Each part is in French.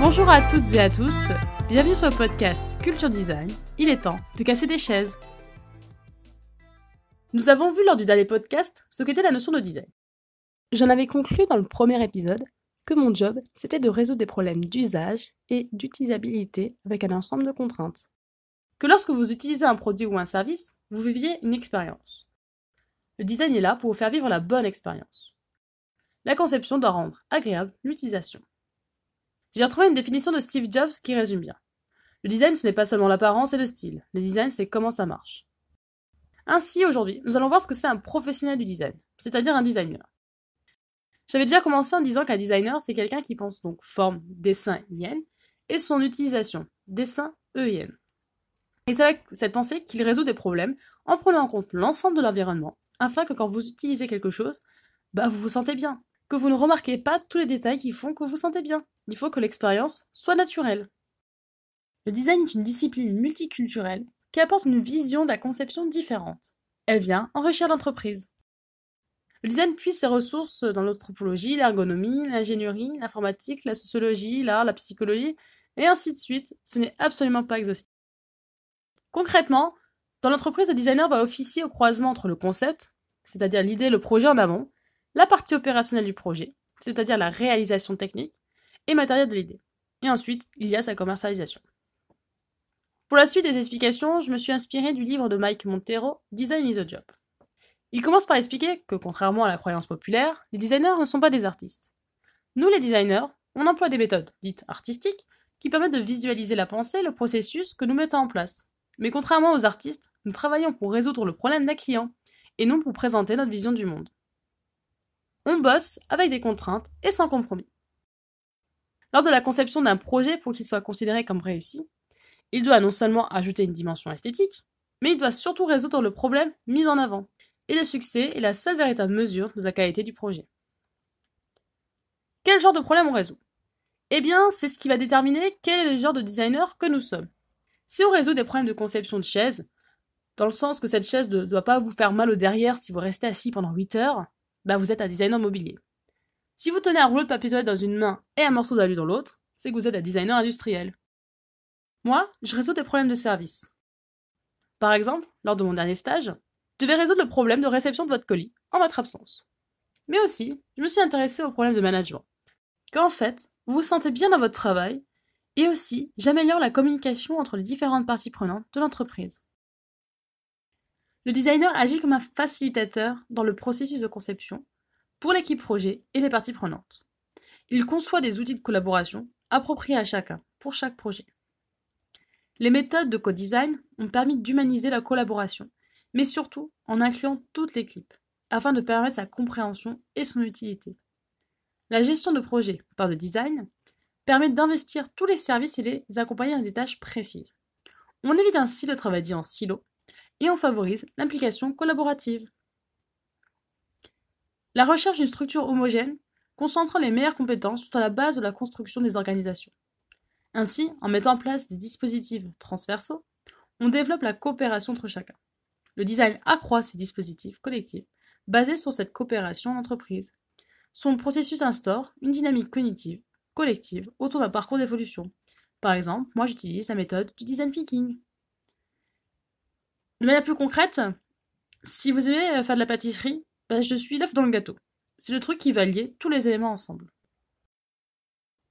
Bonjour à toutes et à tous, bienvenue sur le podcast Culture Design. Il est temps de casser des chaises. Nous avons vu lors du dernier podcast ce qu'était la notion de design. J'en avais conclu dans le premier épisode que mon job, c'était de résoudre des problèmes d'usage et d'utilisabilité avec un ensemble de contraintes. Que lorsque vous utilisez un produit ou un service, vous viviez une expérience. Le design est là pour vous faire vivre la bonne expérience. La conception doit rendre agréable l'utilisation. J'ai retrouvé une définition de Steve Jobs qui résume bien. Le design, ce n'est pas seulement l'apparence et le style. Le design, c'est comment ça marche. Ainsi, aujourd'hui, nous allons voir ce que c'est un professionnel du design, c'est-à-dire un designer. J'avais déjà commencé en disant qu'un designer, c'est quelqu'un qui pense donc forme, dessin, IN, et son utilisation, dessin, EIN. Et c'est avec cette pensée qu'il résout des problèmes en prenant en compte l'ensemble de l'environnement, afin que quand vous utilisez quelque chose, bah vous vous sentez bien, que vous ne remarquez pas tous les détails qui font que vous vous sentez bien. Il faut que l'expérience soit naturelle. Le design est une discipline multiculturelle qui apporte une vision de la conception différente. Elle vient enrichir l'entreprise. Le design puise ses ressources dans l'anthropologie, l'ergonomie, l'ingénierie, l'informatique, la sociologie, l'art, la psychologie, et ainsi de suite. Ce n'est absolument pas exhaustif. Concrètement, dans l'entreprise, le designer va officier au croisement entre le concept, c'est-à-dire l'idée, le projet en amont, la partie opérationnelle du projet, c'est-à-dire la réalisation technique, et matériel de l'idée. Et ensuite, il y a sa commercialisation. Pour la suite des explications, je me suis inspiré du livre de Mike Montero, Design is a Job. Il commence par expliquer que, contrairement à la croyance populaire, les designers ne sont pas des artistes. Nous, les designers, on emploie des méthodes dites artistiques qui permettent de visualiser la pensée, le processus que nous mettons en place. Mais contrairement aux artistes, nous travaillons pour résoudre le problème d'un client et non pour présenter notre vision du monde. On bosse avec des contraintes et sans compromis. Lors de la conception d'un projet pour qu'il soit considéré comme réussi, il doit non seulement ajouter une dimension esthétique, mais il doit surtout résoudre le problème mis en avant. Et le succès est la seule véritable mesure de la qualité du projet. Quel genre de problème on résout? Eh bien, c'est ce qui va déterminer quel est le genre de designer que nous sommes. Si on résout des problèmes de conception de chaise, dans le sens que cette chaise ne doit pas vous faire mal au derrière si vous restez assis pendant 8 heures, bah vous êtes un designer mobilier. Si vous tenez un rouleau de papier toilette dans une main et un morceau d'alu dans l'autre, c'est que vous êtes un designer industriel. Moi, je résous des problèmes de service. Par exemple, lors de mon dernier stage, je devais résoudre le problème de réception de votre colis en votre absence. Mais aussi, je me suis intéressée au problème de management. Qu'en fait, vous vous sentez bien dans votre travail et aussi, j'améliore la communication entre les différentes parties prenantes de l'entreprise. Le designer agit comme un facilitateur dans le processus de conception pour l'équipe projet et les parties prenantes. Il conçoit des outils de collaboration appropriés à chacun pour chaque projet. Les méthodes de co-design ont permis d'humaniser la collaboration, mais surtout en incluant toute l'équipe, afin de permettre sa compréhension et son utilité. La gestion de projet par le design permet d'investir tous les services et les accompagner dans des tâches précises. On évite ainsi le travail dit en silo et on favorise l'implication collaborative. La recherche d'une structure homogène, concentrant les meilleures compétences, sont à la base de la construction des organisations. Ainsi, en mettant en place des dispositifs transversaux, on développe la coopération entre chacun. Le design accroît ces dispositifs collectifs basés sur cette coopération d'entreprise. Son processus instaure une dynamique cognitive collective autour d'un parcours d'évolution. Par exemple, moi j'utilise la méthode du design thinking. De manière plus concrète, si vous aimez faire de la pâtisserie, ben, je suis l'œuf dans le gâteau. C'est le truc qui va lier tous les éléments ensemble.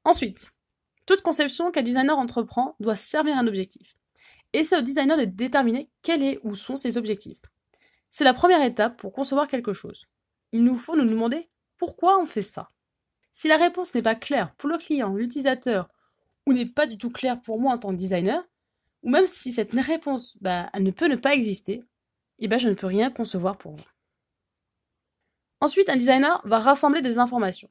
Ensuite, toute conception qu'un designer entreprend doit servir un objectif. Et c'est au designer de déterminer quel est ou sont ses objectifs. C'est la première étape pour concevoir quelque chose. Il nous faut nous demander pourquoi on fait ça. Si la réponse n'est pas claire pour le client, l'utilisateur, ou n'est pas du tout claire pour moi en tant que designer, ou même si cette réponse bah, ne peut ne pas exister, eh ben, je ne peux rien concevoir pour vous. Ensuite, un designer va rassembler des informations.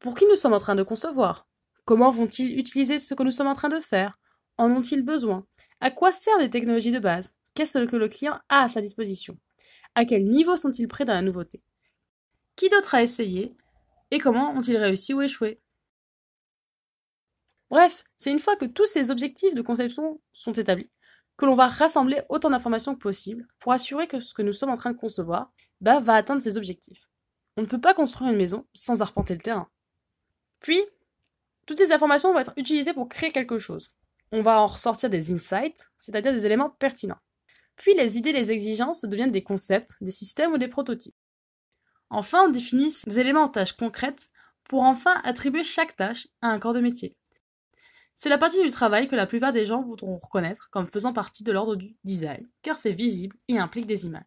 Pour qui nous sommes en train de concevoir? Comment vont-ils utiliser ce que nous sommes en train de faire? En ont-ils besoin? À quoi servent les technologies de base? Qu'est-ce que le client a à sa disposition? À quel niveau sont-ils prêts dans la nouveauté? Qui d'autre a essayé? Et comment ont-ils réussi ou échoué? Bref, c'est une fois que tous ces objectifs de conception sont établis que l'on va rassembler autant d'informations que possible pour assurer que ce que nous sommes en train de concevoir bah, va atteindre ses objectifs. On ne peut pas construire une maison sans arpenter le terrain. Puis, toutes ces informations vont être utilisées pour créer quelque chose. On va en ressortir des insights, c'est-à-dire des éléments pertinents. Puis les idées et les exigences deviennent des concepts, des systèmes ou des prototypes. Enfin, on définit des éléments en tâches concrètes pour enfin attribuer chaque tâche à un corps de métier. C'est la partie du travail que la plupart des gens voudront reconnaître comme faisant partie de l'ordre du design, car c'est visible et implique des images.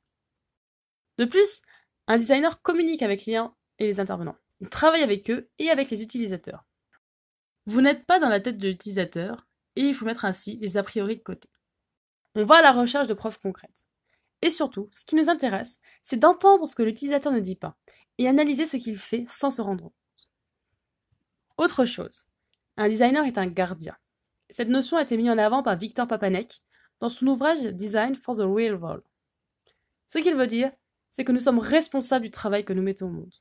De plus, un designer communique avec les clients et les intervenants. Il travaille avec eux et avec les utilisateurs. Vous n'êtes pas dans la tête de l'utilisateur et il faut mettre ainsi les a priori de côté. On va à la recherche de preuves concrètes. Et surtout, ce qui nous intéresse, c'est d'entendre ce que l'utilisateur ne dit pas et analyser ce qu'il fait sans se rendre compte. Autre chose, un designer est un gardien. Cette notion a été mise en avant par Victor Papanek dans son ouvrage Design for the Real World. Ce qu'il veut dire, c'est que nous sommes responsables du travail que nous mettons au monde.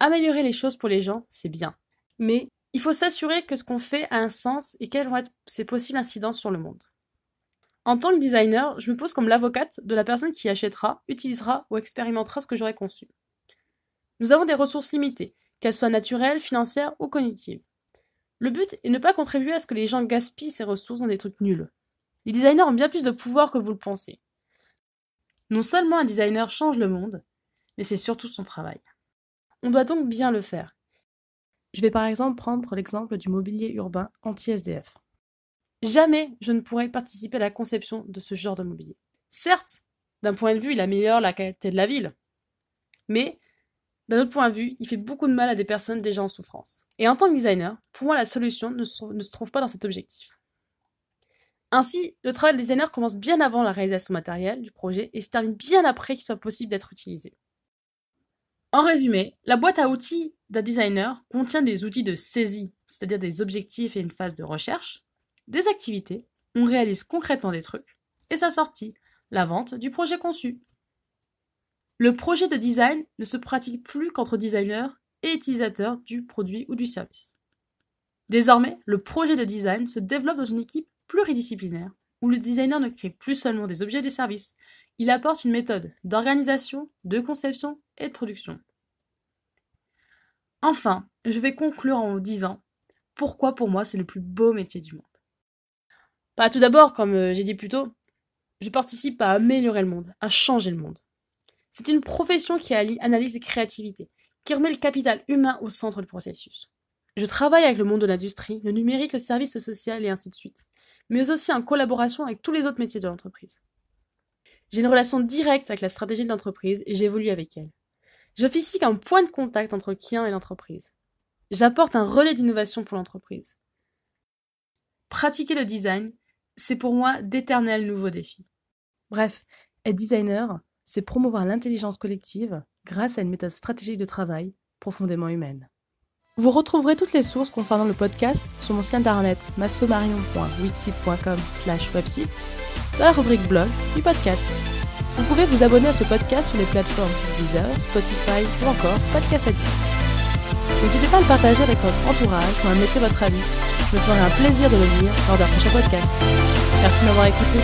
Améliorer les choses pour les gens, c'est bien. Mais il faut s'assurer que ce qu'on fait a un sens et quelles vont être ses possibles incidences sur le monde. En tant que designer, je me pose comme l'avocate de la personne qui achètera, utilisera ou expérimentera ce que j'aurais conçu. Nous avons des ressources limitées, qu'elles soient naturelles, financières ou cognitives. Le but est de ne pas contribuer à ce que les gens gaspillent ces ressources dans des trucs nuls. Les designers ont bien plus de pouvoir que vous le pensez. Non seulement un designer change le monde, mais c'est surtout son travail. On doit donc bien le faire. Je vais par exemple prendre l'exemple du mobilier urbain anti-SDF. Jamais je ne pourrais participer à la conception de ce genre de mobilier. Certes, d'un point de vue, il améliore la qualité de la ville. Mais d'un autre point de vue, il fait beaucoup de mal à des personnes déjà en souffrance. Et en tant que designer, pour moi, la solution ne se trouve pas dans cet objectif. Ainsi, le travail de designer commence bien avant la réalisation matérielle du projet et se termine bien après qu'il soit possible d'être utilisé. En résumé, la boîte à outils d'un designer contient des outils de saisie, c'est-à-dire des objectifs et une phase de recherche, des activités, on réalise concrètement des trucs, et sa sortie, la vente du projet conçu. Le projet de design ne se pratique plus qu'entre designers et utilisateurs du produit ou du service. Désormais, le projet de design se développe dans une équipe pluridisciplinaire où le designer ne crée plus seulement des objets et des services, il apporte une méthode d'organisation, de conception et de production. Enfin, je vais conclure en vous disant pourquoi pour moi c'est le plus beau métier du monde. Bah, tout d'abord, comme euh, j'ai dit plus tôt, je participe à améliorer le monde, à changer le monde. C'est une profession qui allie analyse et créativité, qui remet le capital humain au centre du processus. Je travaille avec le monde de l'industrie, le numérique, le service social et ainsi de suite, mais aussi en collaboration avec tous les autres métiers de l'entreprise. J'ai une relation directe avec la stratégie de l'entreprise et j'évolue avec elle. J'officie comme point de contact entre le et l'entreprise. J'apporte un relais d'innovation pour l'entreprise. Pratiquer le design, c'est pour moi d'éternels nouveaux défis. Bref, être designer, c'est promouvoir l'intelligence collective grâce à une méthode stratégique de travail profondément humaine. Vous retrouverez toutes les sources concernant le podcast sur mon site internet massomarion.wixit.com slash website dans la rubrique blog du podcast. Vous pouvez vous abonner à ce podcast sur les plateformes Deezer, Spotify ou encore Podcast Addict. N'hésitez pas à le partager avec votre entourage ou à me laisser votre avis. Je me ferai un plaisir de le lire lors d'un prochain podcast. Merci de m'avoir écouté.